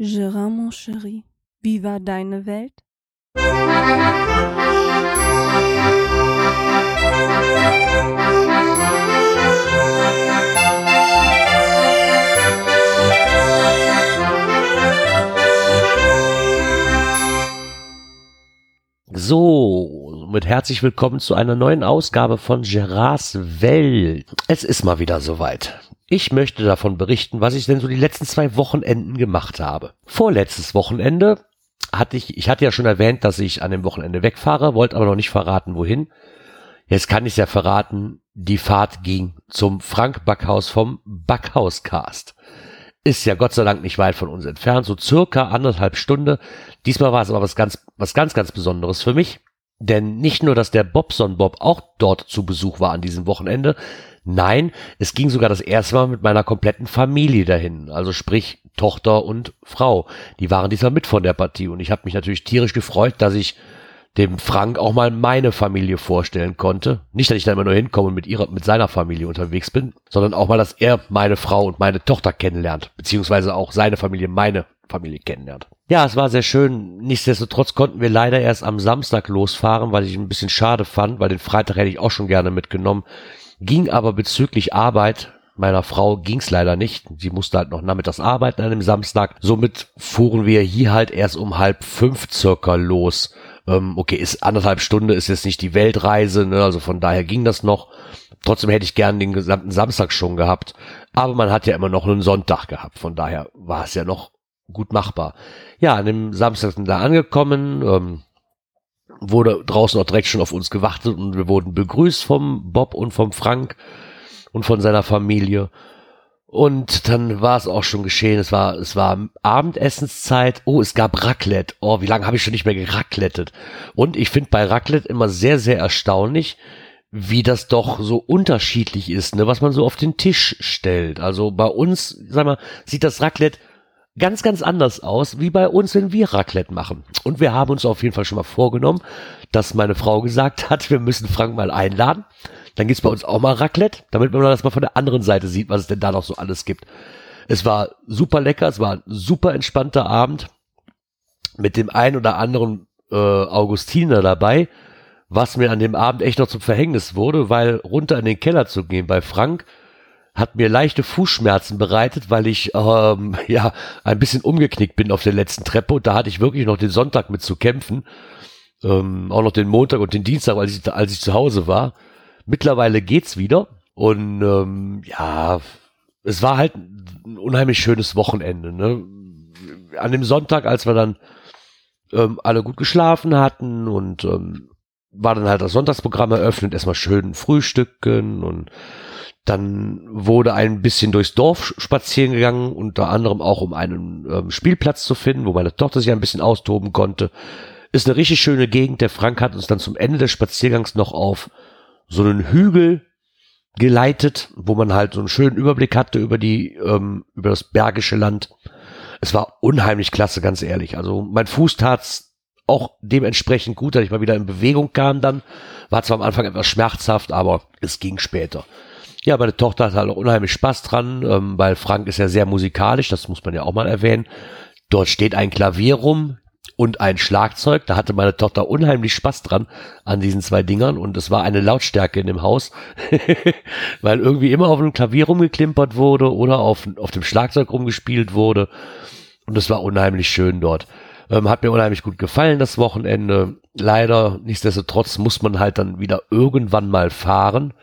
Gérard, mon chéri, wie war deine Welt? So, mit herzlich willkommen zu einer neuen Ausgabe von Gerards Welt. Es ist mal wieder soweit. Ich möchte davon berichten, was ich denn so die letzten zwei Wochenenden gemacht habe. Vorletztes Wochenende hatte ich, ich hatte ja schon erwähnt, dass ich an dem Wochenende wegfahre, wollte aber noch nicht verraten, wohin. Jetzt kann ich es ja verraten, die Fahrt ging zum Frank Backhaus vom Backhauscast. Ist ja Gott sei Dank nicht weit von uns entfernt, so circa anderthalb Stunde. Diesmal war es aber was ganz, was ganz, ganz Besonderes für mich. Denn nicht nur, dass der Bobson Bob auch dort zu Besuch war an diesem Wochenende, Nein, es ging sogar das erste Mal mit meiner kompletten Familie dahin. Also sprich Tochter und Frau. Die waren diesmal mit von der Partie. Und ich habe mich natürlich tierisch gefreut, dass ich dem Frank auch mal meine Familie vorstellen konnte. Nicht, dass ich da immer nur hinkomme und mit ihrer, mit seiner Familie unterwegs bin, sondern auch mal, dass er meine Frau und meine Tochter kennenlernt, beziehungsweise auch seine Familie meine Familie kennenlernt. Ja, es war sehr schön. Nichtsdestotrotz konnten wir leider erst am Samstag losfahren, weil ich ein bisschen schade fand, weil den Freitag hätte ich auch schon gerne mitgenommen. Ging aber bezüglich Arbeit meiner Frau ging's leider nicht. Sie musste halt noch nachmittags arbeiten an dem Samstag. Somit fuhren wir hier halt erst um halb fünf circa los. Ähm, okay, ist anderthalb Stunde, ist jetzt nicht die Weltreise, ne? also von daher ging das noch. Trotzdem hätte ich gern den gesamten Samstag schon gehabt. Aber man hat ja immer noch einen Sonntag gehabt. Von daher war es ja noch gut machbar. Ja, an dem Samstag sind da angekommen. Ähm, wurde draußen auch direkt schon auf uns gewartet und wir wurden begrüßt vom Bob und vom Frank und von seiner Familie. Und dann war es auch schon geschehen. Es war, es war Abendessenszeit. Oh, es gab Raclette. Oh, wie lange habe ich schon nicht mehr geraclettet? Und ich finde bei Raclette immer sehr, sehr erstaunlich, wie das doch so unterschiedlich ist, ne, was man so auf den Tisch stellt. Also bei uns, sag mal, sieht das Raclette ganz, ganz anders aus, wie bei uns, wenn wir Raclette machen. Und wir haben uns auf jeden Fall schon mal vorgenommen, dass meine Frau gesagt hat, wir müssen Frank mal einladen. Dann gibt's bei uns auch mal Raclette, damit man das mal von der anderen Seite sieht, was es denn da noch so alles gibt. Es war super lecker, es war ein super entspannter Abend mit dem ein oder anderen äh, Augustiner dabei, was mir an dem Abend echt noch zum Verhängnis wurde, weil runter in den Keller zu gehen bei Frank hat mir leichte Fußschmerzen bereitet, weil ich ähm, ja ein bisschen umgeknickt bin auf der letzten Treppe und da hatte ich wirklich noch den Sonntag mit zu kämpfen. Ähm, auch noch den Montag und den Dienstag, als ich, als ich zu Hause war. Mittlerweile geht's wieder und ähm, ja, es war halt ein unheimlich schönes Wochenende. Ne? An dem Sonntag, als wir dann ähm, alle gut geschlafen hatten und ähm, war dann halt das Sonntagsprogramm eröffnet, erstmal schön frühstücken und dann wurde ein bisschen durchs Dorf spazieren gegangen, unter anderem auch um einen ähm, Spielplatz zu finden, wo meine Tochter sich ein bisschen austoben konnte. Ist eine richtig schöne Gegend. Der Frank hat uns dann zum Ende des Spaziergangs noch auf so einen Hügel geleitet, wo man halt so einen schönen Überblick hatte über die, ähm, über das bergische Land. Es war unheimlich klasse, ganz ehrlich. Also mein Fuß tat's auch dementsprechend gut, dass ich mal wieder in Bewegung kam dann. War zwar am Anfang etwas schmerzhaft, aber es ging später. Ja, meine Tochter hat halt auch unheimlich Spaß dran, ähm, weil Frank ist ja sehr musikalisch, das muss man ja auch mal erwähnen. Dort steht ein Klavier rum und ein Schlagzeug. Da hatte meine Tochter unheimlich Spaß dran an diesen zwei Dingern und es war eine Lautstärke in dem Haus, weil irgendwie immer auf einem Klavier rumgeklimpert wurde oder auf, auf dem Schlagzeug rumgespielt wurde. Und es war unheimlich schön dort. Ähm, hat mir unheimlich gut gefallen das Wochenende. Leider, nichtsdestotrotz muss man halt dann wieder irgendwann mal fahren.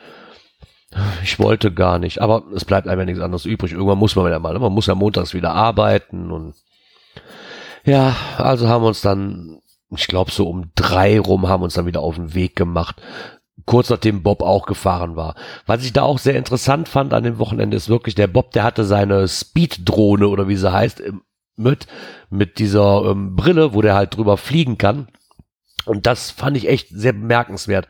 Ich wollte gar nicht, aber es bleibt einfach nichts anderes übrig. Irgendwann muss man wieder mal, ne? man muss ja montags wieder arbeiten und ja, also haben wir uns dann, ich glaube so um drei rum haben wir uns dann wieder auf den Weg gemacht. Kurz nachdem Bob auch gefahren war. Was ich da auch sehr interessant fand an dem Wochenende ist wirklich, der Bob, der hatte seine Speed-Drohne oder wie sie heißt, mit, mit dieser ähm, Brille, wo der halt drüber fliegen kann. Und das fand ich echt sehr bemerkenswert.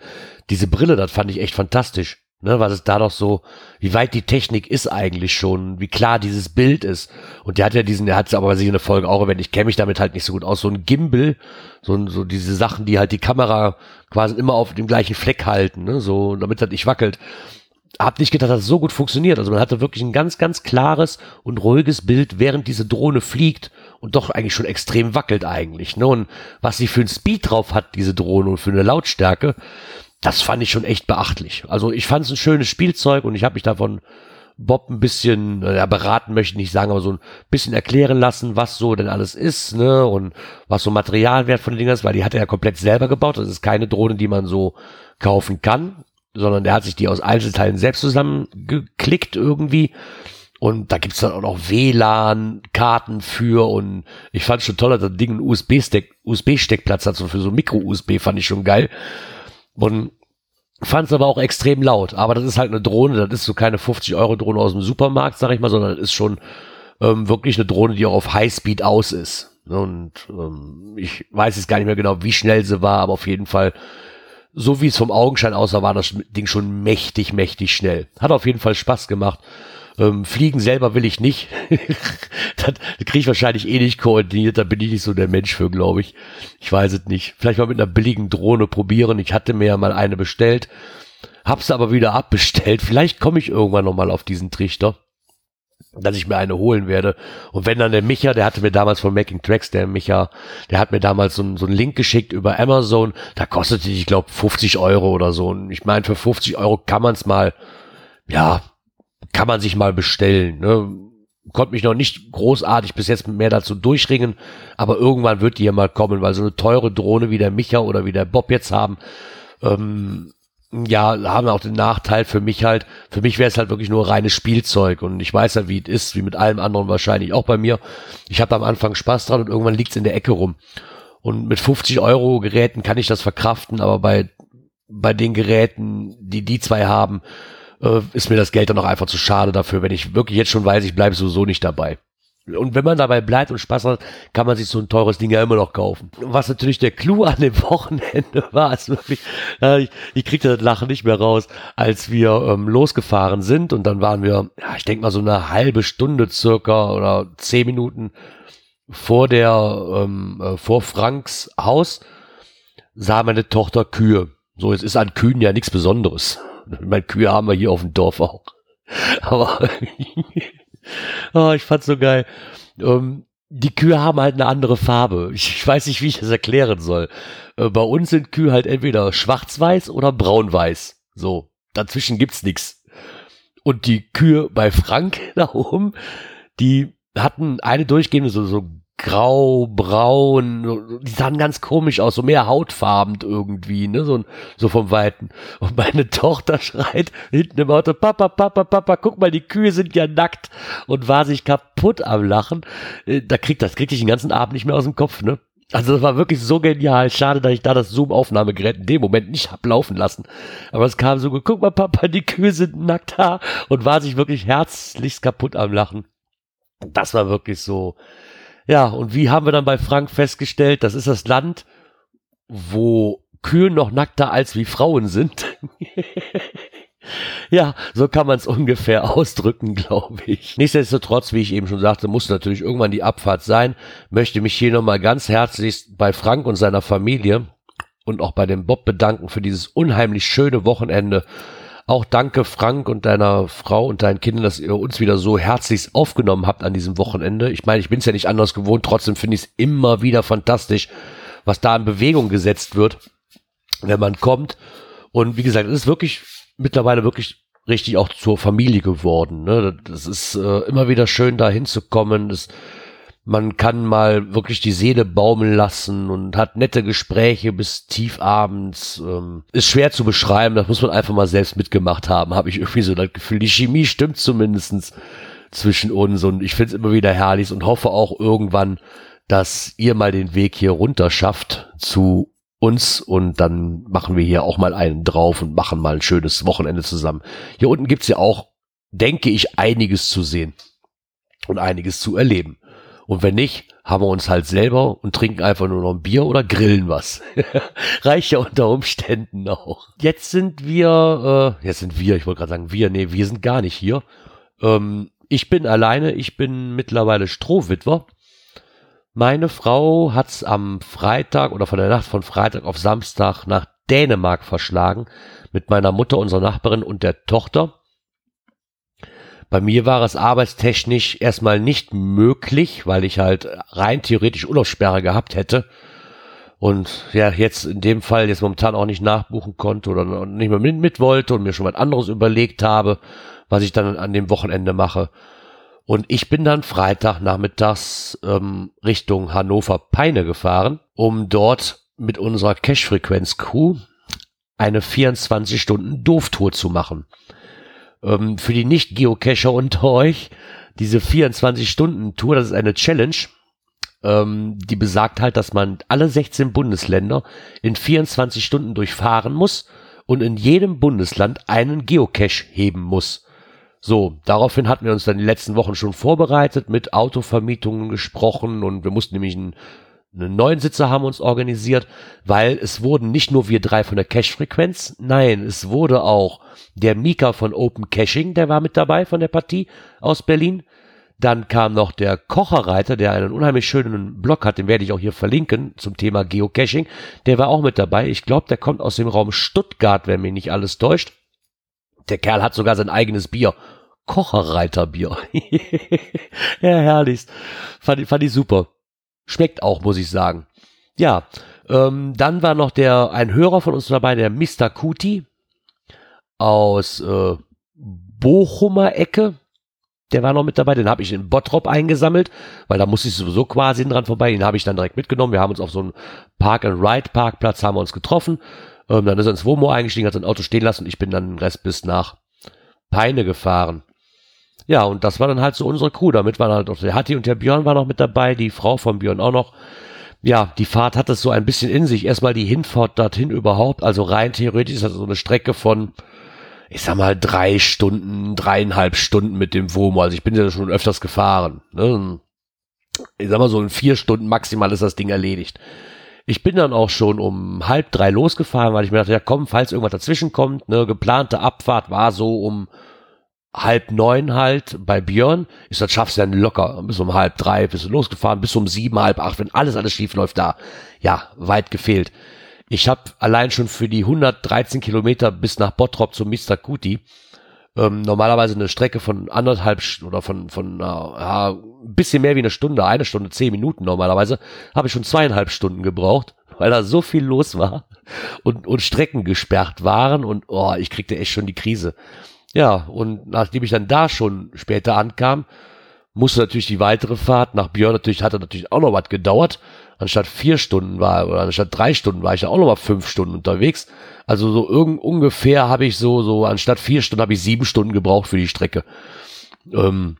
Diese Brille, das fand ich echt fantastisch. Ne, was ist da doch so, wie weit die Technik ist eigentlich schon, wie klar dieses Bild ist. Und der hat ja diesen, der hat es aber sich in der Folge auch erwähnt, ich kenne mich damit halt nicht so gut aus, so ein Gimbal, so, so diese Sachen, die halt die Kamera quasi immer auf dem gleichen Fleck halten, ne, so, damit das nicht wackelt. Hab nicht gedacht, dass es so gut funktioniert. Also man hatte wirklich ein ganz, ganz klares und ruhiges Bild, während diese Drohne fliegt und doch eigentlich schon extrem wackelt eigentlich. Ne? Und was sie für einen Speed drauf hat, diese Drohne und für eine Lautstärke, das fand ich schon echt beachtlich. Also ich fand es ein schönes Spielzeug und ich habe mich davon Bob ein bisschen ja, beraten möchte ich nicht sagen, aber so ein bisschen erklären lassen, was so denn alles ist, ne, und was so Materialwert von den Dingern ist, weil die hat er ja komplett selber gebaut. Das ist keine Drohne, die man so kaufen kann, sondern der hat sich die aus Einzelteilen selbst zusammengeklickt irgendwie. Und da gibt's dann auch noch WLAN-Karten für und ich fand schon toll, dass das Ding einen USB-Steckplatz USB hat, so für so Micro-USB fand ich schon geil. Und fand es aber auch extrem laut. Aber das ist halt eine Drohne, das ist so keine 50-Euro-Drohne aus dem Supermarkt, sag ich mal, sondern das ist schon ähm, wirklich eine Drohne, die auch auf Highspeed aus ist. Und ähm, ich weiß jetzt gar nicht mehr genau, wie schnell sie war, aber auf jeden Fall, so wie es vom Augenschein aussah, war das Ding schon mächtig, mächtig schnell. Hat auf jeden Fall Spaß gemacht. Ähm, fliegen selber will ich nicht. das kriege ich wahrscheinlich eh nicht koordiniert. Da bin ich nicht so der Mensch für, glaube ich. Ich weiß es nicht. Vielleicht mal mit einer billigen Drohne probieren. Ich hatte mir ja mal eine bestellt, hab's aber wieder abbestellt. Vielleicht komme ich irgendwann noch mal auf diesen Trichter dass ich mir eine holen werde. Und wenn dann der Micha, der hatte mir damals von Making Tracks, der Micha, der hat mir damals so, so einen Link geschickt über Amazon, da kostete ich glaube, 50 Euro oder so. Und ich meine, für 50 Euro kann man es mal, ja, kann man sich mal bestellen. Ne? Konnte mich noch nicht großartig bis jetzt mehr dazu durchringen, aber irgendwann wird die ja mal kommen, weil so eine teure Drohne wie der Micha oder wie der Bob jetzt haben, ähm, ja, haben auch den Nachteil für mich halt, für mich wäre es halt wirklich nur reines Spielzeug und ich weiß ja, wie es ist, wie mit allem anderen wahrscheinlich auch bei mir. Ich habe am Anfang Spaß dran und irgendwann liegt's in der Ecke rum. Und mit 50 Euro Geräten kann ich das verkraften, aber bei, bei den Geräten, die die zwei haben, äh, ist mir das Geld dann auch einfach zu schade dafür, wenn ich wirklich jetzt schon weiß, ich bleibe sowieso nicht dabei. Und wenn man dabei bleibt und Spaß hat, kann man sich so ein teures Ding ja immer noch kaufen. Was natürlich der Clou an dem Wochenende war, ist wirklich, äh, ich, ich kriegte das Lachen nicht mehr raus, als wir ähm, losgefahren sind und dann waren wir, ja, ich denke mal so eine halbe Stunde circa oder zehn Minuten vor der, ähm, äh, vor Franks Haus, sah meine Tochter Kühe. So, es ist an Kühen ja nichts Besonderes. Meine Kühe haben wir hier auf dem Dorf auch. Aber oh, ich fand's so geil. Ähm, die Kühe haben halt eine andere Farbe. Ich, ich weiß nicht, wie ich das erklären soll. Äh, bei uns sind Kühe halt entweder schwarz-weiß oder braun-weiß. So, dazwischen gibt's nix. Und die Kühe bei Frank da oben, die hatten eine durchgehende so, so grau, braun, die sahen ganz komisch aus, so mehr hautfarben irgendwie, ne, so, so vom Weiten. Und meine Tochter schreit hinten im Auto, Papa, Papa, Papa, guck mal, die Kühe sind ja nackt und war sich kaputt am Lachen. Äh, da kriegt das, kriegt ich den ganzen Abend nicht mehr aus dem Kopf, ne. Also das war wirklich so genial. Schade, dass ich da das Zoom-Aufnahmegerät in dem Moment nicht hab laufen lassen. Aber es kam so guck mal, Papa, die Kühe sind nackt da und war sich wirklich herzlichst kaputt am Lachen. Das war wirklich so, ja, und wie haben wir dann bei Frank festgestellt, das ist das Land, wo Kühe noch nackter als wie Frauen sind. ja, so kann man es ungefähr ausdrücken, glaube ich. Nichtsdestotrotz, wie ich eben schon sagte, muss natürlich irgendwann die Abfahrt sein. Möchte mich hier nochmal ganz herzlich bei Frank und seiner Familie und auch bei dem Bob bedanken für dieses unheimlich schöne Wochenende auch danke Frank und deiner Frau und deinen Kindern, dass ihr uns wieder so herzlichst aufgenommen habt an diesem Wochenende. Ich meine, ich bin es ja nicht anders gewohnt, trotzdem finde ich es immer wieder fantastisch, was da in Bewegung gesetzt wird, wenn man kommt. Und wie gesagt, es ist wirklich mittlerweile wirklich richtig auch zur Familie geworden. Ne? Das ist äh, immer wieder schön, da hinzukommen. Das man kann mal wirklich die Seele baumeln lassen und hat nette Gespräche bis tief abends. Ähm, ist schwer zu beschreiben, das muss man einfach mal selbst mitgemacht haben, habe ich irgendwie so das Gefühl. Die Chemie stimmt zumindestens zwischen uns und ich finde es immer wieder herrlich und hoffe auch irgendwann, dass ihr mal den Weg hier runter schafft zu uns und dann machen wir hier auch mal einen drauf und machen mal ein schönes Wochenende zusammen. Hier unten gibt's ja auch, denke ich, einiges zu sehen und einiges zu erleben. Und wenn nicht, haben wir uns halt selber und trinken einfach nur noch ein Bier oder grillen was. Reicht ja unter Umständen auch. Jetzt sind wir, äh, jetzt sind wir, ich wollte gerade sagen wir, nee, wir sind gar nicht hier. Ähm, ich bin alleine, ich bin mittlerweile Strohwitwer. Meine Frau hat's am Freitag oder von der Nacht von Freitag auf Samstag nach Dänemark verschlagen mit meiner Mutter, unserer Nachbarin und der Tochter. Bei mir war es arbeitstechnisch erstmal nicht möglich, weil ich halt rein theoretisch Urlaubssperre gehabt hätte. Und ja, jetzt in dem Fall jetzt momentan auch nicht nachbuchen konnte oder nicht mehr mit, mit wollte und mir schon was anderes überlegt habe, was ich dann an dem Wochenende mache. Und ich bin dann Freitag nachmittags ähm, Richtung Hannover-Peine gefahren, um dort mit unserer Cash-Frequenz-Crew eine 24-Stunden-Doof-Tour zu machen. Ähm, für die Nicht-Geocacher unter euch, diese 24-Stunden-Tour, das ist eine Challenge, ähm, die besagt halt, dass man alle 16 Bundesländer in 24 Stunden durchfahren muss und in jedem Bundesland einen Geocache heben muss. So, daraufhin hatten wir uns dann die letzten Wochen schon vorbereitet, mit Autovermietungen gesprochen und wir mussten nämlich einen, einen neuen Sitzer haben uns organisiert, weil es wurden nicht nur wir drei von der Cache-Frequenz, nein, es wurde auch der Mika von Open Caching, der war mit dabei von der Partie aus Berlin. Dann kam noch der Kocherreiter, der einen unheimlich schönen Blog hat, den werde ich auch hier verlinken zum Thema Geocaching. Der war auch mit dabei. Ich glaube, der kommt aus dem Raum Stuttgart, wenn mich nicht alles täuscht. Der Kerl hat sogar sein eigenes Bier Kocherreiterbier. ja, herrlichst. Fand, fand ich super. Schmeckt auch, muss ich sagen. Ja, ähm, dann war noch der, ein Hörer von uns dabei, der Mr. Kuti aus äh, Bochumer Ecke. Der war noch mit dabei, den habe ich in Bottrop eingesammelt, weil da musste ich sowieso quasi dran vorbei. Den habe ich dann direkt mitgenommen. Wir haben uns auf so einem Park-and-Ride-Parkplatz haben wir uns getroffen. Ähm, dann ist er ins Womo eingestiegen, hat sein Auto stehen lassen und ich bin dann den Rest bis nach Peine gefahren. Ja, und das war dann halt so unsere Crew. Damit waren halt auch der Hatti und der Björn war noch mit dabei, die Frau von Björn auch noch. Ja, die Fahrt hat es so ein bisschen in sich. Erstmal die Hinfahrt dorthin überhaupt. Also rein theoretisch ist das so eine Strecke von, ich sag mal, drei Stunden, dreieinhalb Stunden mit dem WOMO. Also ich bin ja schon öfters gefahren. Ne? Ich sag mal, so in vier Stunden maximal ist das Ding erledigt. Ich bin dann auch schon um halb drei losgefahren, weil ich mir dachte, ja komm, falls irgendwas dazwischen kommt, ne, geplante Abfahrt war so um halb neun halt bei Björn, ist das schaffst du dann locker. Bis um halb drei bist du losgefahren, bis um sieben, halb acht, wenn alles, alles schief läuft da. Ja, weit gefehlt. Ich habe allein schon für die 113 Kilometer bis nach Bottrop zum Mr. Kuti ähm, normalerweise eine Strecke von anderthalb oder von, von äh, ein bisschen mehr wie eine Stunde, eine Stunde, zehn Minuten normalerweise, habe ich schon zweieinhalb Stunden gebraucht, weil da so viel los war und, und Strecken gesperrt waren und oh, ich kriegte echt schon die Krise. Ja, und nachdem ich dann da schon später ankam, musste natürlich die weitere Fahrt nach Björn natürlich, hatte natürlich auch noch was gedauert. Anstatt vier Stunden war, oder anstatt drei Stunden war ich ja auch noch mal fünf Stunden unterwegs. Also so irgend, ungefähr habe ich so, so anstatt vier Stunden habe ich sieben Stunden gebraucht für die Strecke. Ähm,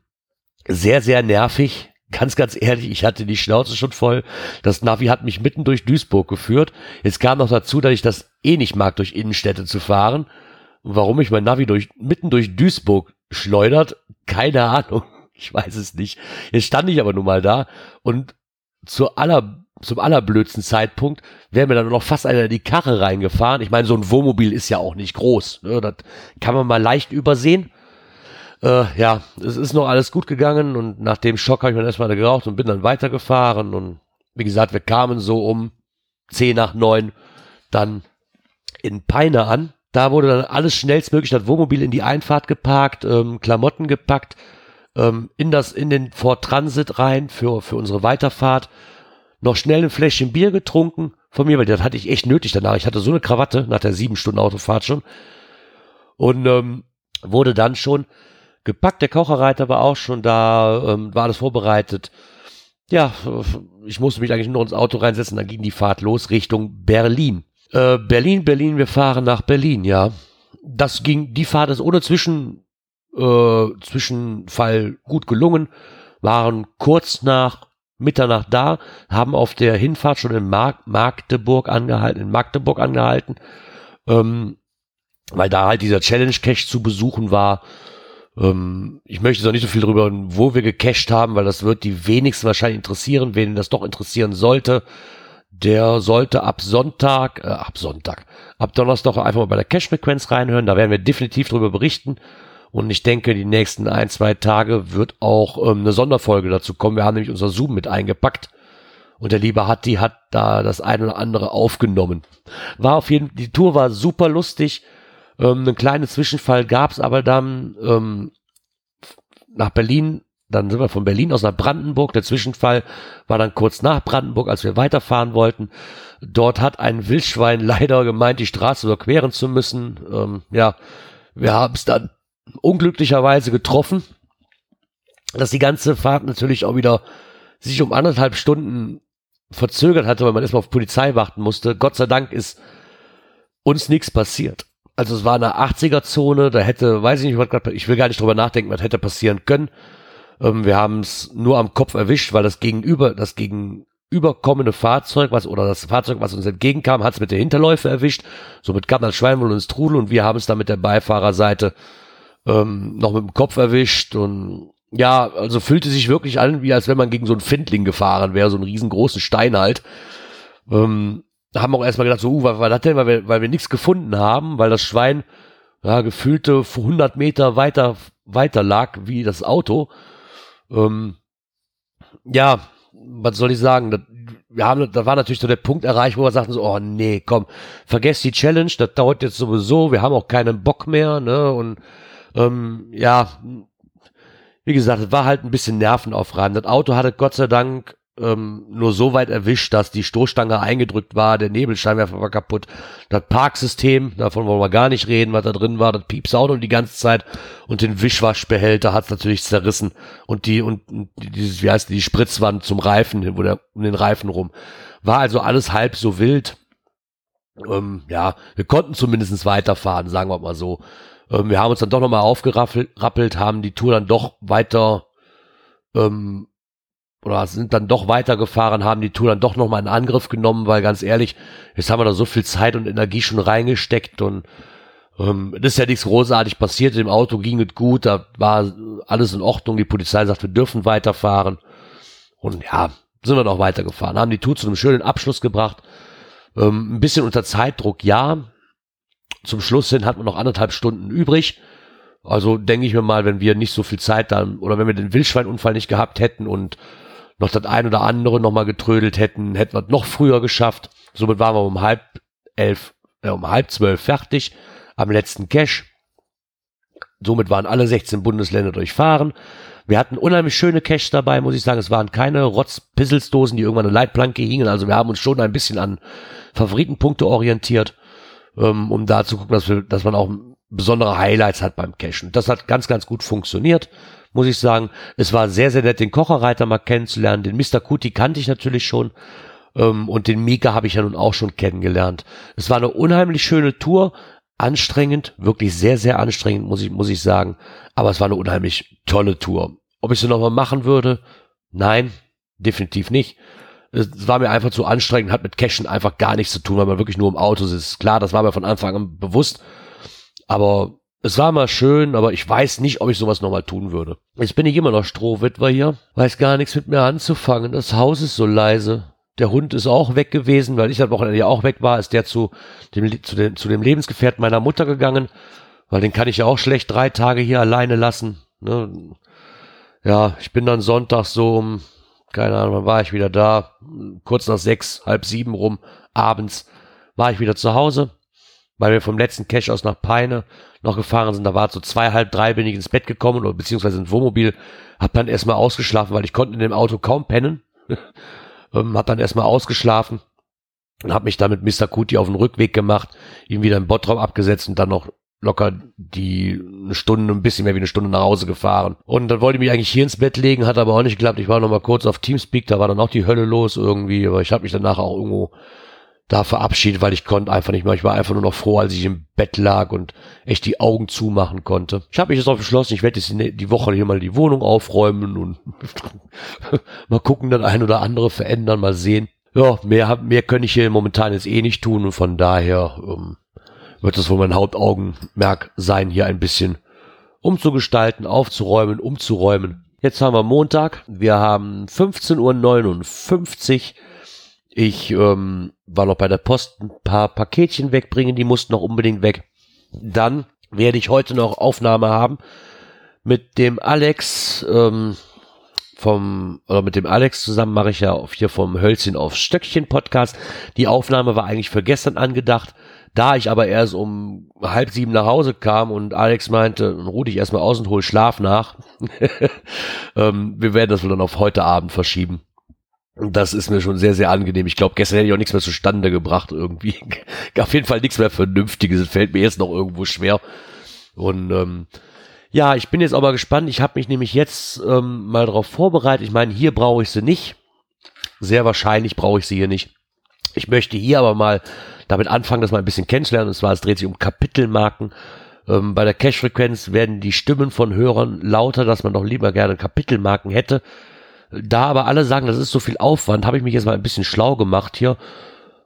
sehr, sehr nervig. Ganz, ganz ehrlich, ich hatte die Schnauze schon voll. Das Navi hat mich mitten durch Duisburg geführt. Jetzt kam noch dazu, dass ich das eh nicht mag, durch Innenstädte zu fahren warum ich mein Navi durch, mitten durch Duisburg schleudert, keine Ahnung. Ich weiß es nicht. Jetzt stand ich aber nun mal da und zur aller, zum allerblödsten Zeitpunkt wäre mir dann noch fast einer in die Karre reingefahren. Ich meine, so ein Wohnmobil ist ja auch nicht groß. Ne? Das kann man mal leicht übersehen. Äh, ja, es ist noch alles gut gegangen und nach dem Schock habe ich mir erstmal geraucht und bin dann weitergefahren und wie gesagt, wir kamen so um zehn nach neun dann in Peine an da wurde dann alles schnellstmöglich, das Wohnmobil in die Einfahrt geparkt, ähm, Klamotten gepackt, ähm, in das, in den Ford Transit rein für, für unsere Weiterfahrt. Noch schnell ein Fläschchen Bier getrunken von mir, weil das hatte ich echt nötig danach. Ich hatte so eine Krawatte nach der sieben Stunden Autofahrt schon. Und ähm, wurde dann schon gepackt. Der Kocherreiter war auch schon da, ähm, war alles vorbereitet. Ja, ich musste mich eigentlich nur ins Auto reinsetzen, dann ging die Fahrt los Richtung Berlin. Äh, Berlin, Berlin, wir fahren nach Berlin, ja. Das ging, die Fahrt ist ohne Zwischen, äh, Zwischenfall gut gelungen, waren kurz nach Mitternacht da, haben auf der Hinfahrt schon in Mark Magdeburg angehalten, in Magdeburg angehalten, ähm, weil da halt dieser Challenge Cache zu besuchen war. Ähm, ich möchte jetzt auch nicht so viel darüber, wo wir gecached haben, weil das wird die wenigsten wahrscheinlich interessieren, wen das doch interessieren sollte. Der sollte ab Sonntag, äh, ab Sonntag, ab Donnerstag einfach mal bei der Cash-Frequenz reinhören. Da werden wir definitiv darüber berichten. Und ich denke, die nächsten ein, zwei Tage wird auch ähm, eine Sonderfolge dazu kommen. Wir haben nämlich unser Zoom mit eingepackt. Und der liebe Hatti hat da das eine oder andere aufgenommen. War auf jeden die Tour war super lustig. Ähm, einen kleinen Zwischenfall gab's aber dann, ähm, nach Berlin, dann sind wir von Berlin aus nach Brandenburg. Der Zwischenfall war dann kurz nach Brandenburg, als wir weiterfahren wollten. Dort hat ein Wildschwein leider gemeint, die Straße überqueren zu müssen. Ähm, ja, wir haben es dann unglücklicherweise getroffen, dass die ganze Fahrt natürlich auch wieder sich um anderthalb Stunden verzögert hatte, weil man erstmal auf Polizei warten musste. Gott sei Dank ist uns nichts passiert. Also es war eine 80er-Zone, da hätte, weiß ich nicht, was ich will gar nicht drüber nachdenken, was hätte passieren können. Ähm, wir haben es nur am Kopf erwischt, weil das gegenüber, das gegenüberkommende Fahrzeug, was, oder das Fahrzeug, was uns entgegenkam, hat es mit der Hinterläufe erwischt. Somit kam das Schwein wohl ins Trudel und wir haben es dann mit der Beifahrerseite ähm, noch mit dem Kopf erwischt und ja, also fühlte sich wirklich an, wie als wenn man gegen so einen Findling gefahren wäre, so einen riesengroßen Stein halt. Ähm, haben auch erstmal gedacht, so, uh, was war das denn, weil wir, weil wir nichts gefunden haben, weil das Schwein ja, gefühlte 100 Meter weiter, weiter lag wie das Auto. Ähm, ja, was soll ich sagen? Das, wir haben, da war natürlich so der Punkt erreicht, wo wir sagten so, oh nee, komm, vergesst die Challenge, das dauert jetzt sowieso, wir haben auch keinen Bock mehr, ne, und ähm, ja, wie gesagt, es war halt ein bisschen nervenaufreibend. Das Auto hatte Gott sei Dank ähm, nur so weit erwischt, dass die Stoßstange eingedrückt war, der Nebelscheinwerfer war kaputt. Das Parksystem, davon wollen wir gar nicht reden, was da drin war, das piepst auch noch die ganze Zeit und den Wischwaschbehälter hat es natürlich zerrissen und die und, und dieses, wie heißt die, die Spritzwand zum Reifen, wo der um den Reifen rum. War also alles halb so wild. Ähm, ja, wir konnten zumindest weiterfahren, sagen wir mal so. Ähm, wir haben uns dann doch nochmal aufgerappelt, haben die Tour dann doch weiter ähm, oder sind dann doch weitergefahren, haben die Tour dann doch nochmal in Angriff genommen, weil ganz ehrlich, jetzt haben wir da so viel Zeit und Energie schon reingesteckt und ähm, das ist ja nichts großartig passiert. Im Auto ging es gut, da war alles in Ordnung. Die Polizei sagt, wir dürfen weiterfahren. Und ja, sind wir noch weitergefahren, haben die Tour zu einem schönen Abschluss gebracht. Ähm, ein bisschen unter Zeitdruck, ja. Zum Schluss hin hatten wir noch anderthalb Stunden übrig. Also denke ich mir mal, wenn wir nicht so viel Zeit dann oder wenn wir den Wildschweinunfall nicht gehabt hätten und noch das ein oder andere noch mal getrödelt hätten, hätten wir es noch früher geschafft. Somit waren wir um halb elf, äh, um halb zwölf fertig am letzten Cash. Somit waren alle 16 Bundesländer durchfahren. Wir hatten unheimlich schöne Caches dabei, muss ich sagen. Es waren keine Rotz-Pisselsdosen, die irgendwann eine Leitplanke hingen. Also wir haben uns schon ein bisschen an Favoritenpunkte orientiert, ähm, um da zu gucken, dass, wir, dass man auch besondere Highlights hat beim Cachen. Das hat ganz, ganz gut funktioniert muss ich sagen. Es war sehr, sehr nett, den Kocherreiter mal kennenzulernen. Den Mr. Kuti kannte ich natürlich schon. Ähm, und den Mika habe ich ja nun auch schon kennengelernt. Es war eine unheimlich schöne Tour. Anstrengend, wirklich sehr, sehr anstrengend, muss ich, muss ich sagen. Aber es war eine unheimlich tolle Tour. Ob ich sie nochmal machen würde? Nein, definitiv nicht. Es war mir einfach zu anstrengend, hat mit Cashen einfach gar nichts zu tun, weil man wirklich nur im Auto sitzt. Klar, das war mir von Anfang an bewusst. Aber es war mal schön, aber ich weiß nicht, ob ich sowas nochmal tun würde. Jetzt bin ich immer noch Strohwitwer hier, weiß gar nichts mit mir anzufangen. Das Haus ist so leise. Der Hund ist auch weg gewesen, weil ich am Wochenende ja auch weg war, ist der zu dem, zu dem, zu dem Lebensgefährten meiner Mutter gegangen, weil den kann ich ja auch schlecht drei Tage hier alleine lassen. Ne? Ja, ich bin dann Sonntag so um, keine Ahnung, wann war ich wieder da? Kurz nach sechs, halb sieben rum, abends war ich wieder zu Hause weil wir vom letzten Cash aus nach Peine noch gefahren sind. Da war so zwei, halb drei bin ich ins Bett gekommen oder beziehungsweise ins Wohnmobil. Hab dann erstmal ausgeschlafen, weil ich konnte in dem Auto kaum pennen. ähm, hab dann erstmal ausgeschlafen und hab mich dann mit Mr. Kuti auf den Rückweg gemacht, ihm wieder im Bottrop abgesetzt und dann noch locker die eine Stunde, ein bisschen mehr wie eine Stunde nach Hause gefahren. Und dann wollte ich mich eigentlich hier ins Bett legen, hat aber auch nicht geklappt. Ich war noch mal kurz auf Teamspeak, da war dann auch die Hölle los irgendwie, aber ich habe mich danach auch irgendwo da verabschiedet, weil ich konnte einfach nicht mehr. Ich war einfach nur noch froh, als ich im Bett lag und echt die Augen zumachen konnte. Ich habe mich jetzt auch beschlossen, ich werde jetzt die Woche hier mal die Wohnung aufräumen und mal gucken, dann ein oder andere verändern, mal sehen. Ja, mehr, mehr kann ich hier momentan jetzt eh nicht tun und von daher ähm, wird das wohl mein Hauptaugenmerk sein, hier ein bisschen umzugestalten, aufzuräumen, umzuräumen. Jetzt haben wir Montag, wir haben 15.59 Uhr. Ich ähm, war noch bei der Post ein paar Paketchen wegbringen, die mussten noch unbedingt weg. Dann werde ich heute noch Aufnahme haben mit dem Alex ähm, vom oder mit dem Alex zusammen mache ich ja auf hier vom Hölzchen aufs Stöckchen Podcast. Die Aufnahme war eigentlich für gestern angedacht. Da ich aber erst um halb sieben nach Hause kam und Alex meinte, ruh dich erstmal aus und hol Schlaf nach, ähm, wir werden das wohl dann auf heute Abend verschieben. Das ist mir schon sehr, sehr angenehm. Ich glaube, gestern hätte ich auch nichts mehr zustande gebracht irgendwie. auf jeden Fall nichts mehr Vernünftiges. Es fällt mir jetzt noch irgendwo schwer. Und ähm, ja, ich bin jetzt aber gespannt. Ich habe mich nämlich jetzt ähm, mal darauf vorbereitet. Ich meine, hier brauche ich sie nicht. Sehr wahrscheinlich brauche ich sie hier nicht. Ich möchte hier aber mal damit anfangen, das mal ein bisschen kennenzulernen. Und zwar, es dreht sich um Kapitelmarken. Ähm, bei der Cache-Frequenz werden die Stimmen von Hörern lauter, dass man doch lieber gerne Kapitelmarken hätte. Da aber alle sagen, das ist so viel Aufwand, habe ich mich jetzt mal ein bisschen schlau gemacht hier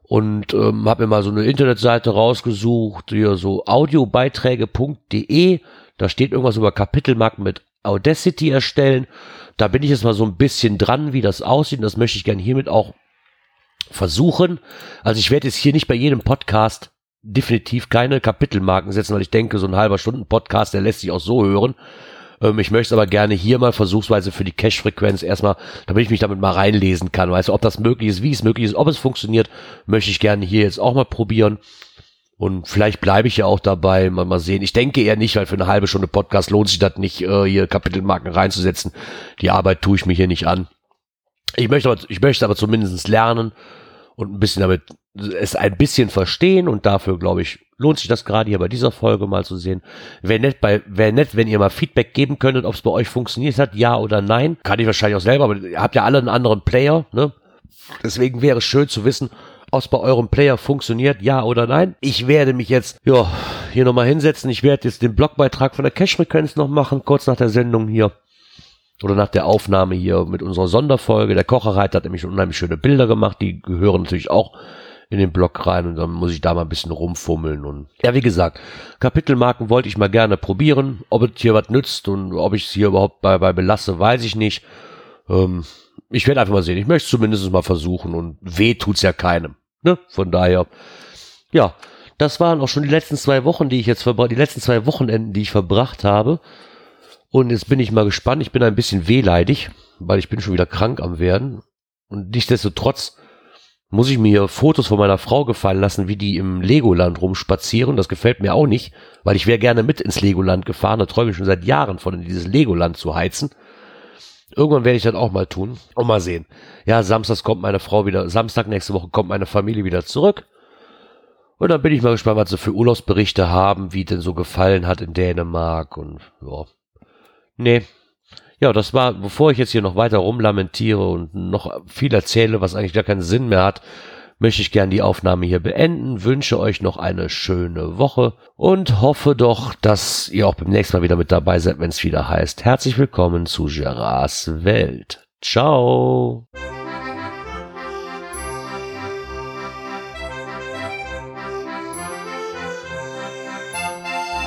und ähm, habe mir mal so eine Internetseite rausgesucht, hier so audiobeiträge.de. Da steht irgendwas über Kapitelmarken mit Audacity erstellen. Da bin ich jetzt mal so ein bisschen dran, wie das aussieht. Und das möchte ich gerne hiermit auch versuchen. Also ich werde jetzt hier nicht bei jedem Podcast definitiv keine Kapitelmarken setzen, weil ich denke, so ein halber Stunden Podcast, der lässt sich auch so hören. Ähm, ich möchte aber gerne hier mal versuchsweise für die Cache-Frequenz erstmal, damit ich mich damit mal reinlesen kann. Weißt du, ob das möglich ist, wie es möglich ist, ob es funktioniert, möchte ich gerne hier jetzt auch mal probieren. Und vielleicht bleibe ich ja auch dabei, mal, mal sehen. Ich denke eher nicht, weil für eine halbe Stunde Podcast lohnt sich das nicht, äh, hier Kapitelmarken reinzusetzen. Die Arbeit tue ich mir hier nicht an. Ich möchte aber, ich möchte aber zumindest lernen und ein bisschen damit es ein bisschen verstehen und dafür, glaube ich, lohnt sich das gerade hier bei dieser Folge mal zu sehen. Wäre nett, bei, wäre nett, wenn ihr mal Feedback geben könntet, ob es bei euch funktioniert hat, ja oder nein. Kann ich wahrscheinlich auch selber, aber ihr habt ja alle einen anderen Player, ne? Deswegen wäre es schön zu wissen, ob es bei eurem Player funktioniert, ja oder nein. Ich werde mich jetzt, ja, hier nochmal hinsetzen. Ich werde jetzt den Blogbeitrag von der Cache-Frequenz noch machen, kurz nach der Sendung hier oder nach der Aufnahme hier mit unserer Sonderfolge. Der Kocherreiter hat nämlich unheimlich schöne Bilder gemacht, die gehören natürlich auch in den Blog rein und dann muss ich da mal ein bisschen rumfummeln und ja, wie gesagt, Kapitelmarken wollte ich mal gerne probieren. Ob es hier was nützt und ob ich es hier überhaupt bei, bei belasse, weiß ich nicht. Ähm, ich werde einfach mal sehen. Ich möchte es zumindest mal versuchen und weh tut's ja keinem. Ne? Von daher, ja, das waren auch schon die letzten zwei Wochen, die ich jetzt verbracht, die letzten zwei Wochenenden, die ich verbracht habe. Und jetzt bin ich mal gespannt. Ich bin ein bisschen wehleidig, weil ich bin schon wieder krank am werden. Und nichtsdestotrotz muss ich mir Fotos von meiner Frau gefallen lassen, wie die im Legoland rumspazieren. Das gefällt mir auch nicht, weil ich wäre gerne mit ins Legoland gefahren. Da träume ich schon seit Jahren von, in dieses Legoland zu heizen. Irgendwann werde ich das auch mal tun. Und mal sehen. Ja, Samstags kommt meine Frau wieder, Samstag nächste Woche kommt meine Familie wieder zurück. Und dann bin ich mal gespannt, was sie für Urlaubsberichte haben, wie denn so gefallen hat in Dänemark und ja, Nee. Ja, das war, bevor ich jetzt hier noch weiter rumlamentiere und noch viel erzähle, was eigentlich gar keinen Sinn mehr hat, möchte ich gern die Aufnahme hier beenden, wünsche euch noch eine schöne Woche und hoffe doch, dass ihr auch beim nächsten Mal wieder mit dabei seid, wenn es wieder heißt. Herzlich willkommen zu Gerards Welt. Ciao.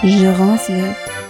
Gerards Welt